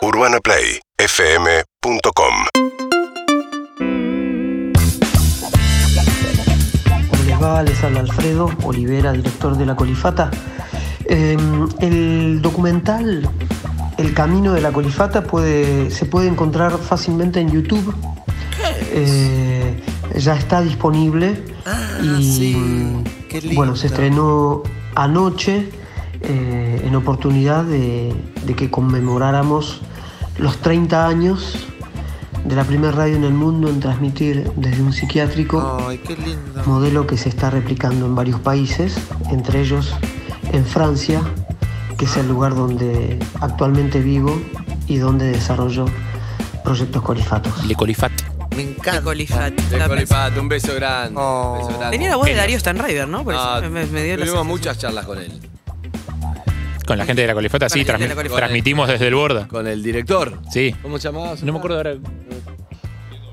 UrbanaPlayFM.com ¿Cómo les va? Les habla Alfredo Olivera, director de La Colifata. Eh, el documental El Camino de la Colifata puede, se puede encontrar fácilmente en YouTube. Eh, ya está disponible y sí, qué lindo. bueno, se estrenó anoche eh, en oportunidad de, de que conmemoráramos los 30 años de la primera radio en el mundo en transmitir desde un psiquiátrico Ay, qué lindo. modelo que se está replicando en varios países, entre ellos en Francia, que es el lugar donde actualmente vivo y donde desarrollo proyectos colifatos. Le Colifat. Me encanta. Colifat. De Colipato, un beso grande. Oh. un beso grande. Tenía la voz de Darío Stanraiver, ¿no? Por eso Ah, me, me dio tuvimos muchas charlas con él. Con la gente de la Colifata, sí, transmi- transmitimos desde el Borda. Con el director. Sí. ¿Cómo se llamaba? No me acuerdo ahora.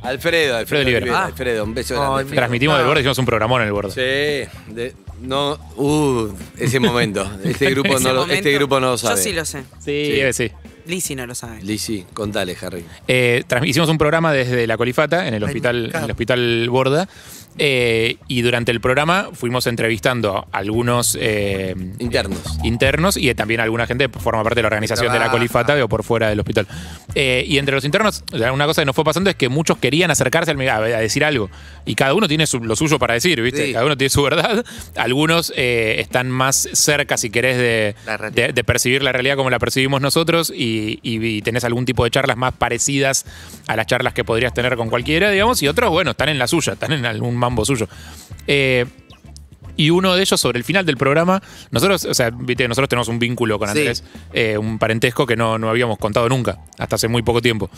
Alfredo, Alfredo Olivera. Olivera. Ah. Alfredo, un beso Ay, grande. mira. Alfredo. Transmitimos del. Borda, hicimos un programón en el Borda. Sí, de- no, uh, ese momento. Este grupo, Ese no, lo- momento, este grupo no lo sabe. Yo sí lo sé. Sí, Sí. eh, sí. Lizzy no lo sabe. Lizzy, contale, Harry. Eh, trans- hicimos un programa desde la Colifata en el Ay, hospital, en el hospital Borda. Eh, y durante el programa fuimos entrevistando a algunos eh, Internos. internos y también alguna gente que forma parte de la organización de la Trabaja. Colifata o por fuera del hospital. Eh, y entre los internos, una cosa que nos fue pasando es que muchos querían acercarse al- a, a decir algo. Y cada uno tiene su- lo suyo para decir, ¿viste? Sí. Cada uno tiene su verdad. Algunos eh, están más cerca, si querés, de- de percibir la realidad como la percibimos nosotros y, y- y tenés algún tipo de charlas más parecidas a las charlas que podrías tener con cualquiera, digamos, y otros, bueno, están en la suya, están en algún mambo suyo. Eh, y uno de ellos, sobre el final del programa, nosotros, o sea, viste, nosotros tenemos un vínculo con Sí. Andrés, eh, un parentesco que no, no habíamos contado nunca, hasta hace muy poco tiempo.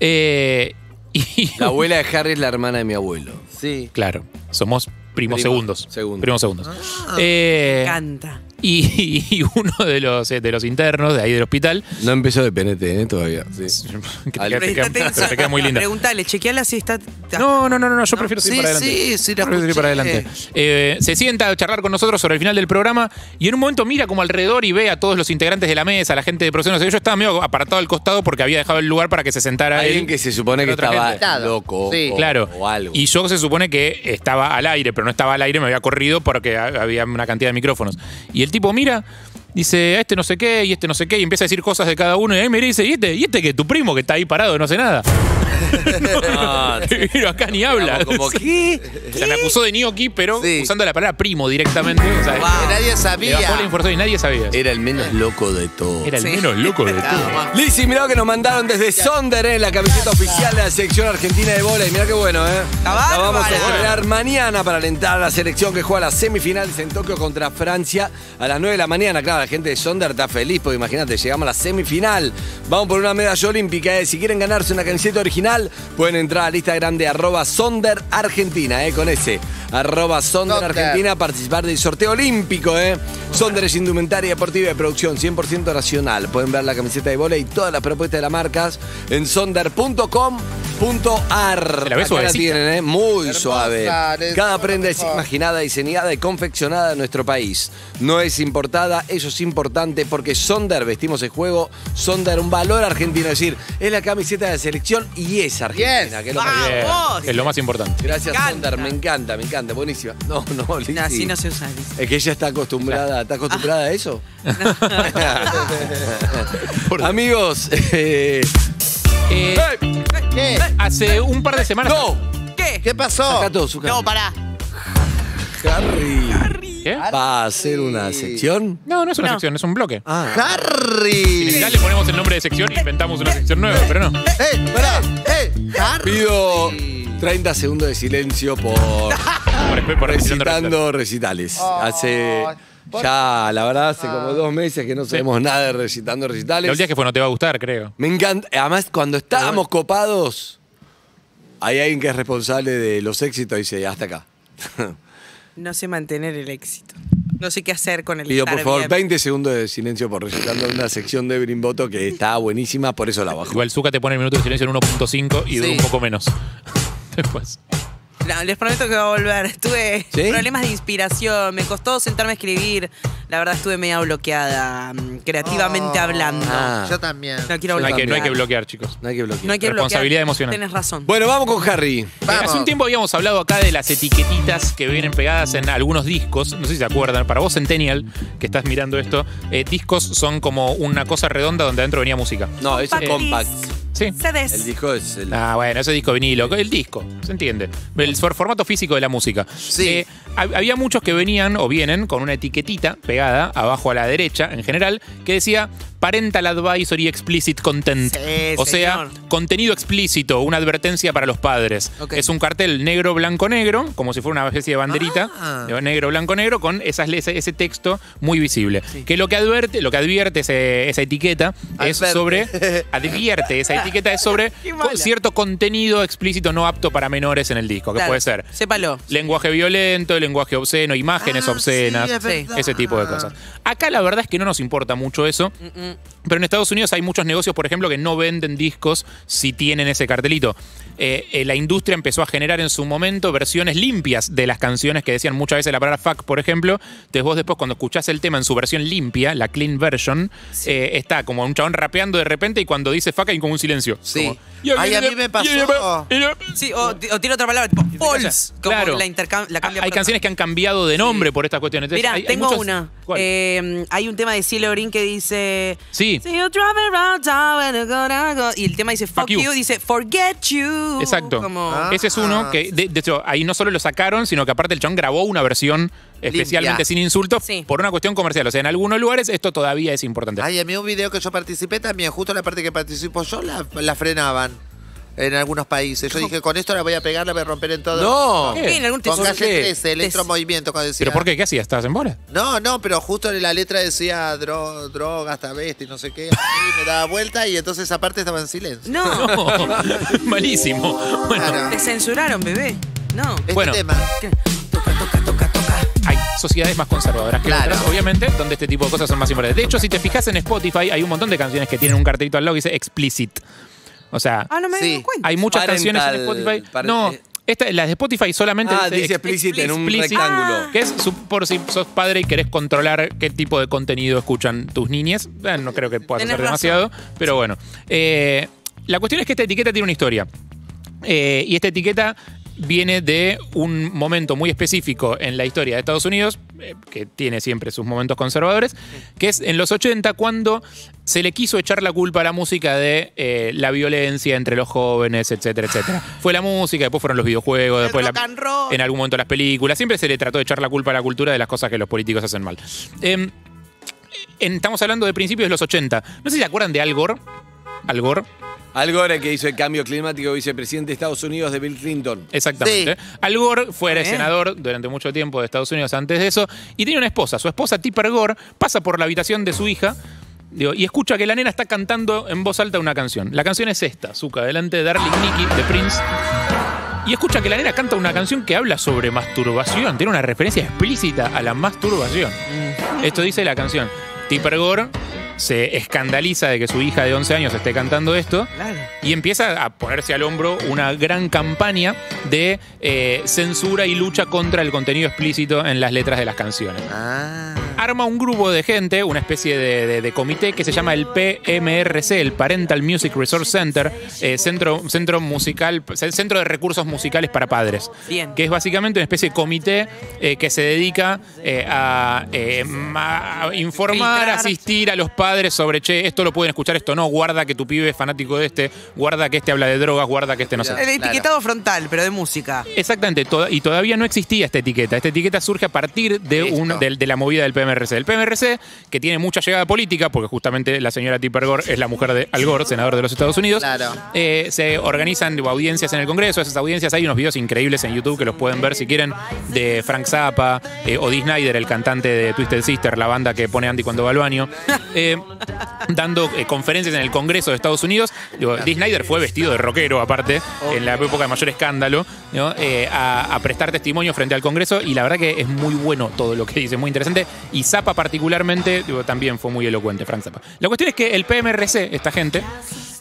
Eh, y La abuela de Harry es la hermana de mi abuelo. Sí. claro, somos primos Primo- segundos. segundos. Primos segundos. Me Eh, encanta. Y, y uno de los, eh, de los internos de ahí del hospital No empezó de penete, ¿eh? Todavía. Sí. que te, Al- queda, te Pero queda- te queda muy linda. Preguntale, chequeala si está. No, no, no, no, no, yo prefiero seguir Sí, para adelante. sí, sí, la Prefiero seguir para adelante. Eh, se sienta a charlar con nosotros sobre el final del programa y en un momento mira como alrededor y ve a todos los integrantes de la mesa, a la gente de sé, yo estaba medio apartado al costado porque había dejado el lugar para que se sentara Alguien él. que se supone que estaba gente. loco Sí. o, Claro. o algo. Y yo se supone que estaba al aire, pero no estaba al aire, me había corrido porque ha- había una cantidad de micrófonos. Y el tipo mira, dice, este no sé qué, y este no sé qué, y empieza a decir cosas de cada uno. Y ahí me dice, ¿y este? ¿Y este que tu primo que está ahí parado, no sé nada? Ah, sí. Pero acá ni habla. Como, ¿qué? O sea, me acusó de gnocchi, pero Sí. usando la palabra primo directamente. O sea, Que nadie le bajó la sabía. información y nadie sabía. Era el menos loco de todos. Era el Sí. menos loco de todo. Lizzy, mirá lo que nos mandaron desde Sonder, ¿eh? la camiseta oficial de la selección argentina de bola. Y mirá qué bueno, ¿eh? La vamos a estrenar mañana para alentar a la selección que juega las semifinales en Tokio contra Francia a las 9 de la mañana. Claro, la gente de Sonder está feliz porque imagínate, llegamos a la semifinal. Vamos por una medalla olímpica. ¿eh? Si quieren ganarse una camiseta original, pueden entrar al Instagram de arroba Sonder Argentina, ¿eh? con ese. Arroba Sonder. Argentina a participar del sorteo olímpico. ¿eh? Sonder es indumentaria deportiva de producción 100% nacional. Pueden ver la camiseta de bola y todas las propuestas de las marcas en sonder.com.ar. ¿Se la ve Acá suavecita? tienen, ¿eh? muy Hermosa, suave. Cada prenda es imaginada, diseñada y confeccionada en nuestro país. No es importada, eso es importante porque Sonder, vestimos el juego, Sonder, un valor argentino. Es decir, es la camiseta de la selección y es argentina. Yes. que es lo más- Bien, Vamos. Es lo más importante. Gracias, Me. Sonder, me encanta, me encanta, buenísima. No, no, Lizzy. No, así no se usa. Lizzy. Es que ella está acostumbrada, ¿está acostumbrada a eso? Amigos, eh, Eh, ¿Qué? hace un par de semanas. no, ¿Qué? ¿Qué pasó? saca todo su No, pará. Harry. ¿Qué? ¿Va a hacer una sección? No, no es una No. sección, es un bloque. Ah, En Harry. general le ponemos el nombre de sección y inventamos una sección nueva, pero no. ¡Eh! ¡Pará! ¡Eh! Harry. pido 30 segundos de silencio por Por, por recitando recitales. Hace ya, la verdad, hace como dos meses que no sabemos nada de recitando recitales. La última que fue no te va a gustar, creo. Me encanta. Además, cuando estábamos copados, hay alguien que es responsable de los éxitos y dice, hasta acá. No sé mantener el éxito. No sé qué hacer con el Pido, estar por favor, bien. 20 segundos de silencio por recitando una sección de Brimboto que está buenísima, por eso la bajo. Igual Zuka te pone el minuto de silencio en 1.5 y dura un poco menos. Después. No, les prometo que va a volver. Tuve ¿Sí? problemas de inspiración, me costó sentarme a escribir. La verdad estuve media bloqueada, mm, creativamente Oh. hablando. Ah. Yo también. No quiero No hay, bloquear. que, no hay que bloquear, chicos. No hay que bloquear. No hay que bloquear. Responsabilidad emocional. Tienes razón. Bueno, vamos con Harry. Eh, Vamos. hace un tiempo habíamos hablado acá de las etiquetitas que vienen pegadas en algunos discos. No sé si se acuerdan. Para vos, Centennial, que estás mirando esto, eh, discos son como una cosa redonda donde adentro venía música. No, ese es compact. Sí. CDs. El disco es el. Ah, bueno, ese disco vinilo, el disco, se entiende. El for- formato físico de la música. Sí. Eh, había muchos que venían o vienen con una etiquetita pegada abajo a la derecha, en general, que decía Parental Advisory Explicit Content. Sí, o sea, contenido explícito, una advertencia para los padres. Es un cartel negro, blanco, negro, como si fuera una especie de banderita, Ah. negro, blanco, negro, con esas, ese, ese texto muy visible. Que lo que advierte, lo que advierte ese- esa etiqueta es sobre. Advierte, esa etiqueta es sobre cierto contenido explícito no apto para menores en el disco, que Claro, puede ser Sépalo. lenguaje violento, lenguaje obsceno, imágenes Ah, obscenas, sí, es ese tipo de cosas. Acá la verdad es que no nos importa mucho eso, pero en Estados Unidos hay muchos negocios, por ejemplo, que no venden discos si tienen ese cartelito. Eh, eh, la industria empezó a generar en su momento versiones limpias de las canciones que decían muchas veces la palabra fuck, por ejemplo. Entonces vos después cuando escuchás el tema en su versión limpia, la clean version, eh, está como un chabón rapeando de repente y cuando dice fuck hay como un silencio. Sí. Como, Ay, a mí me pasó. Sí, o, o tiene otra palabra, tipo false. Como Claro. la, la cambia hay canciones que han cambiado de nombre por estas cuestiones. Mira, hay tengo muchas- una. Hay un tema de Cielo Green que dice. Sí. "See you driving around town and I'm gonna go", Y el tema dice fuck, Fuck you. you. dice forget you. Exacto. Como, Ah. Ese es uno que, de, de hecho, ahí no solo lo sacaron, sino que aparte el chabón grabó una versión especialmente Limpia. sin insultos Sí. por una cuestión comercial. O sea, en algunos lugares esto todavía es importante. Ay, a mí un video que yo participé también, justo la parte que participo yo, la, la frenaban en algunos países. Yo dije, con esto la voy a pegar, la voy a romper en todo. No. ¿Qué? en algún Con tesoro- calle qué? 13, electromovimiento, cuando decía. ¿Pero por qué? ¿Qué hacías? ¿Estabas en bola? No, no, pero justo en la letra decía dro, drogas, tabeste y no sé qué. Así, me daba vuelta y entonces esa parte estaba en silencio. No, No, malísimo. Bueno, Claro. te censuraron, bebé. No. Este Bueno. tema. ¿Qué? Toca, toca, toca, toca. hay sociedades más conservadoras que Claro. otras, obviamente, donde este tipo de cosas son más importantes. De hecho, si te fijas en Spotify, hay un montón de canciones que tienen un cartelito al lado que dice explicit. O sea, Ah, no me Sí. di cuenta. hay muchas Parental, canciones en Spotify. no, esta, las de Spotify solamente Ah, dice explícit en un rectángulo. Que es su- por si sos padre y querés controlar qué tipo de contenido escuchan tus niñes. Eh, no creo que puedas hacer demasiado, pero bueno. Eh, la cuestión es que esta etiqueta tiene una historia. Eh, y esta etiqueta viene de un momento muy específico en la historia de Estados Unidos, que tiene siempre sus momentos conservadores, que es en los 80 cuando se le quiso echar la culpa a la música de eh, la violencia entre los jóvenes, etcétera, etcétera. Fue la música, después fueron los videojuegos, El después la- en algún momento las películas. Siempre se le trató de echar la culpa a la cultura de las cosas que los políticos hacen mal. Em, en- estamos hablando de principios de los 80. No sé si se acuerdan de Al Gore. Al Gore. Al Gore que hizo el cambio climático, vicepresidente de Estados Unidos de Bill Clinton. Exactamente. Al Gore fue senador durante mucho tiempo de Estados Unidos antes de eso y tenía una esposa. Su esposa, Tipper Gore, pasa por la habitación de su hija digo, y escucha que la nena está cantando en voz alta una canción. La canción es esta, Zuka, delante de Darling Nikki de Prince. Y escucha que la nena canta una canción que habla sobre masturbación. Tiene una referencia explícita a la masturbación. Esto dice la canción. Tipper Gore se escandaliza de que su hija de 11 años esté cantando esto Claro. y empieza a ponerse al hombro una gran campaña de eh, censura y lucha contra el contenido explícito en las letras de las canciones. Ah. Arma un grupo de gente, una especie de, de- de comité que se llama el PMRC, el Parental Music Resource Center, eh, centro, centro musical, centro de recursos musicales para padres. Bien. Que es básicamente una especie de comité eh, que se dedica eh, a, eh, ma- a informar, Filtrar. asistir a los padres sobre, che, esto lo pueden escuchar, esto no, guarda que tu pibe es fanático de este, guarda que este habla de drogas, guarda que este no sé. El etiquetado frontal, pero de música. Exactamente, y todavía no existía esta etiqueta. Esta etiqueta surge a partir un- de la movida del PMRC. El PMRC, que tiene mucha llegada política, porque justamente la señora Tipper Gore es la mujer de Al Gore, senador de los Estados Unidos. Claro. Eh, se organizan audiencias en el Congreso. Esas audiencias hay unos videos increíbles en YouTube que los pueden ver si quieren, de Frank Zappa eh, o Dee Snyder, el cantante de Twisted Sister, la banda que pone Andy cuando va al baño. Eh, dando eh, conferencias en el Congreso de Estados Unidos. Digo, Dee Snyder fue vestido de rockero, aparte, en la época de mayor escándalo, ¿no? A, a prestar testimonio frente al Congreso. Y la verdad que es muy bueno todo lo que dice, muy interesante. Y Zappa, particularmente, digo, también fue muy elocuente, Frank Zappa. La cuestión es que el PMRC, esta gente,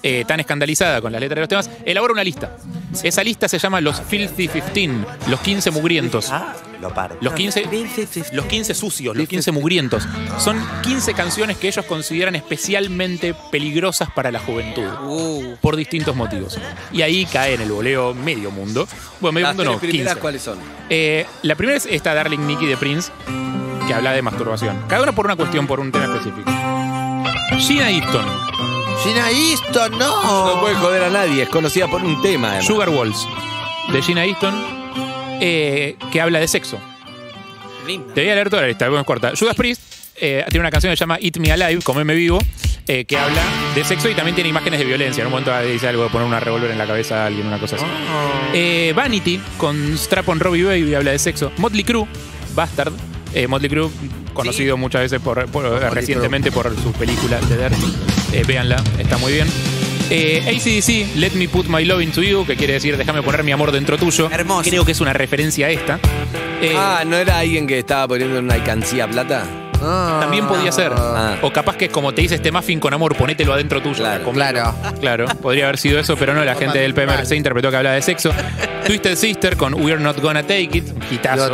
eh, tan escandalizada con las letras de los temas, elabora una lista. Esa lista se llama los Filthy 15, los 15 mugrientos. Leopardo. Los 15, los 15 sucios, los 15 mugrientos. Son 15 canciones que ellos consideran especialmente peligrosas para la juventud. Uh, Por distintos motivos. Y ahí cae en el voleo medio mundo. Bueno, medio mundo no, tres primeras, 15. ¿cuáles son? Eh, la primera es esta Darling Nikki de Prince, que habla de masturbación. Cada una por una cuestión, por un tema específico. Gina Easton, Gina Easton, No no. puede joder a nadie, es conocida por un tema. además. Sugar Walls, de Gina Easton, eh, que habla de sexo. linda. Te voy a leer toda la lista, es corta. Judas Priest eh, tiene una canción que se llama Eat Me Alive, Comeme Vivo, eh, que habla de sexo y también tiene imágenes de violencia. En un momento dice algo de poner una revólver en la cabeza a alguien, una cosa así. Eh, Vanity, con Strap on Robbie Baby, habla de sexo. Motley Crue, Bastard. Eh, Motley Crue, conocido muchas veces por, por- recientemente por sus películas de Dirty. Eh, véanla, está muy bien. Eh, ACDC, Let Me Put My Love Into You, que quiere decir déjame poner mi amor dentro tuyo. Hermoso. Creo que es una referencia a esta. Eh, Ah, ¿no era alguien que estaba poniendo en una alcancía plata? También podía ser. Ah. O capaz que es como te dice este muffin con amor, ponételo adentro tuyo. Claro. Claro. Claro, podría haber sido eso, pero no, la gente del PMRC interpretó que hablaba de sexo. Twisted Sister con We're Not Gonna Take It.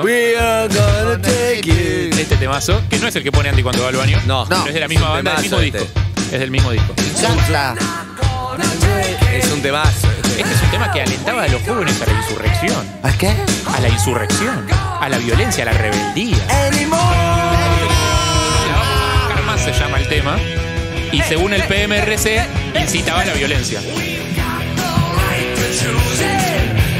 We are gonna take it. Este temazo, que no es el que pone Andy cuando va al baño. No. pero es de la misma Es banda, del mismo disco. Es del mismo disco. Es un temazo. Este es un tema que alentaba a los jóvenes a la insurrección. ¿A qué? A la insurrección. A la violencia, a la rebeldía. Más se llama el tema. Y según el PMRC, incitaba a la violencia.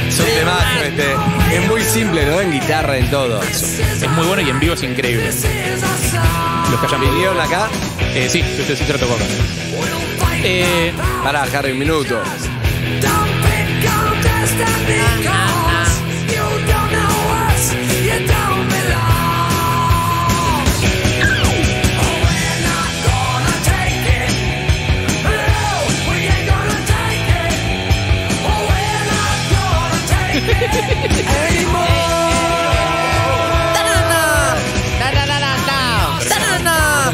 Es un temazo este. Es muy simple, ¿no? En guitarra, en todo. Es muy bueno y en vivo es increíble. Los que hayan. ¿Vinieron acá? Eh, sí, usted sí trató acá. Eh, Pará, Harry, un minuto.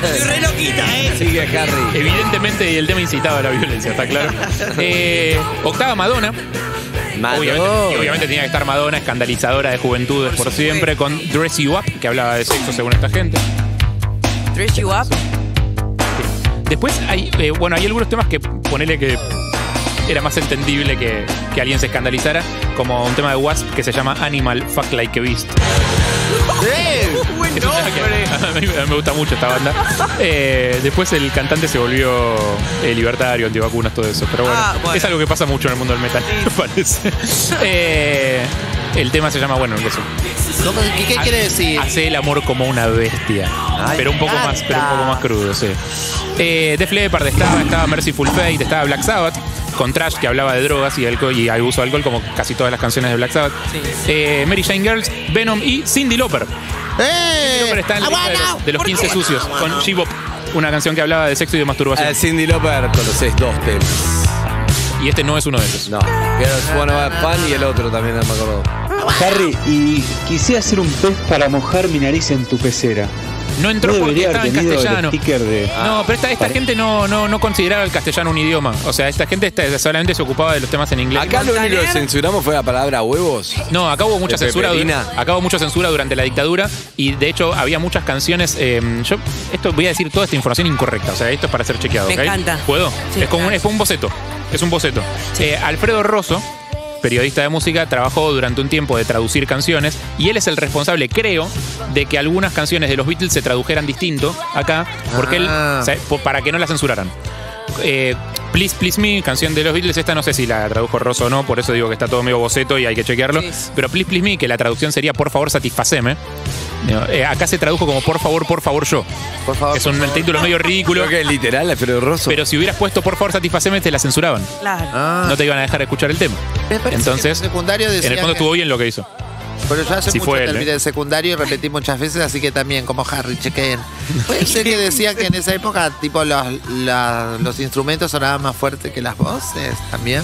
Estoy re loquita, ¿eh? Sigue Harry. evidentemente el tema incitaba a la violencia, está claro. Eh, octava Madonna. Obviamente, y obviamente tenía que estar Madonna, escandalizadora de juventudes por siempre, con Dress You Up, que hablaba de sexo según esta gente. Dress you up. Después hay, eh, bueno, hay algunos temas que ponele que era más entendible que, que alguien se escandalizara, como un tema de Wasp que se llama Animal Fuck Like a Beast. Tema que a, mí, me gusta mucho esta banda. Eh, después el cantante se volvió eh, libertario, antivacunas, todo eso. Pero bueno, Ah, bueno. es algo que pasa mucho en el mundo del metal, me parece. Eh, el tema se llama, bueno, eso. ¿Cómo- ¿Qué, qué quiere decir? Hace el amor como una bestia. Ay, pero un poco más, pero un poco más crudo, sí. Eh, Def Leppard estaba, estaba Merciful Fate, estaba Black Sabbath, con Trash que hablaba de drogas y alcohol y abuso de alcohol, como casi todas las canciones de Black Sabbath. Eh, Mary Jane Girls, Venom y Cindy Lauper. ¡Eh! Lauper está en la lista de los, de los 15 sucios, con G-Bop, una canción que hablaba de sexo y de masturbación. A Cindy Lauper conoces dos temas. Y este no es uno de esos. No. Girls Wanna Have Fun y el otro también, no me acuerdo. Harry, y quisiera hacer un pez para mojar mi nariz en tu pecera. No entró No porque estaba en castellano. de... No, pero esta, esta Pare- gente no, no, no consideraba el castellano un idioma. O sea, esta gente esta- solamente se ocupaba de los temas en inglés. Acá lo único que censuramos fue la palabra huevos. No, acá hubo mucha ¿De censura. Acá hubo mucha censura durante la dictadura y de hecho había muchas canciones. eh, yo esto voy a decir toda esta información incorrecta. O sea, esto es para ser chequeado. Me ¿ok? encanta. ¿Puedo? Sí, es como un, es un boceto. Es un boceto. Eh, Alfredo Rosso. Periodista de música, trabajó durante un tiempo de traducir canciones y él es el responsable, creo, de que algunas canciones de los Beatles se tradujeran distinto acá, porque Ah. él, po- para que no las censuraran. Eh, Please Please Me, canción de los Beatles, esta no sé si la tradujo Rosso o no, por eso digo que está todo medio boceto y hay que chequearlo. Please. Pero Please Please Me, que la traducción sería Por favor satisfaceme, eh, acá se tradujo como Por favor, por favor yo. Por favor. Es un título medio ridículo, Creo que es literal, Alfredo Rosso. pero si hubieras puesto Por favor satisfaceme te la censuraban. Claro. Ah. No te iban a dejar escuchar el tema. Entonces, que en secundario En el fondo que- estuvo bien lo que hizo. Pero yo hace Sí mucho él, terminé ¿eh? el secundario y repetí muchas veces, así que también, como Harry, chequeen. Puede ser que decían que en esa época, tipo, los, la- los instrumentos sonaban más fuertes que las voces, también.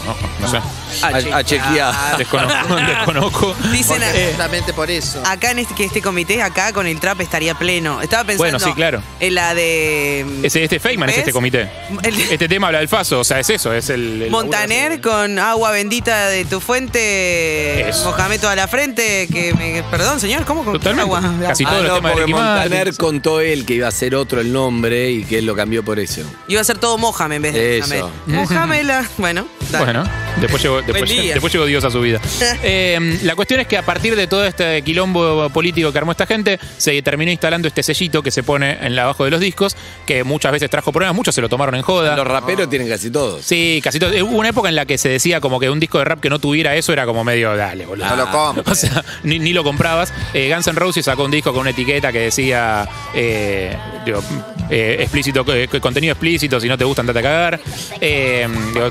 Desconozco, no sé. A, A- a chequear. Desconozco, desconozco. Dicen Porque a- justamente por eso. acá en este, que este comité, acá con el trap estaría pleno. Estaba pensando Bueno, sí, claro. en la de mm, Ese, este Feynman es ¿Ves? este comité. El- Este tema habla del Faso, o sea, es eso, es el. el Montaner con agua bendita de tu fuente, Eso. mojame toda la frente, que me, perdón señor, ¿cómo con Totalmente. agua? Casi Ah, todos los no, temas de porque Ricky Martin. Montaner contó él que iba a ser otro el nombre y que él lo cambió por eso. Iba a ser todo mojame en vez de Eso. Mohamed. Mohamela. Bueno, dale. Bueno, después llegó, después, llegó Dios a su vida. Eh, la cuestión es que a partir de todo este quilombo político que armó esta gente, se terminó instalando este sellito que se pone en la abajo de los discos, que muchas veces trajo problemas, muchos se lo tomaron en joda. Los raperos tienen casi todos. Sí, casi todo. Eh, Hubo una época en la que se decía como que un disco de rap que no tuviera eso era como medio, dale, boludo. No lo compres. O sea, ni, ni lo comprabas. Eh, Guns N' Roses sacó un disco con una etiqueta que decía eh, digo, eh, explícito, eh, contenido explícito, si no te gusta, andate a cagar. Eh, digo,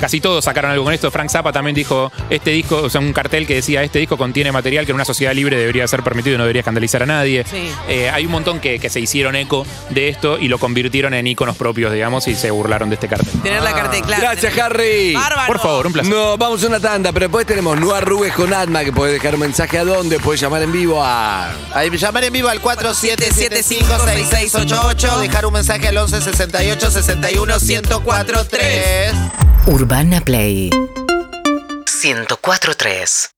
casi todos sacaron algo con esto. Frank Zappa también dijo, este disco, o sea, un cartel que decía, este disco contiene material que en una sociedad libre debería ser permitido y no debería escandalizar a nadie. Sí. Eh, hay un montón que, que se hicieron eco de esto y lo convirtieron en iconos propios, digamos, y se burlaron de este cartel. Tener la carta de clase. Gracias, Harry. Bárbaro. Por favor, un placer. No, vamos a una tanda, pero después tenemos No arrugues con Atma, que puedes dejar un mensaje a dónde, puedes llamar en vivo a... Ahí llamar en vivo al 47756688, dejar un mensaje al 11 68 61 1043. Urbana Play 104.3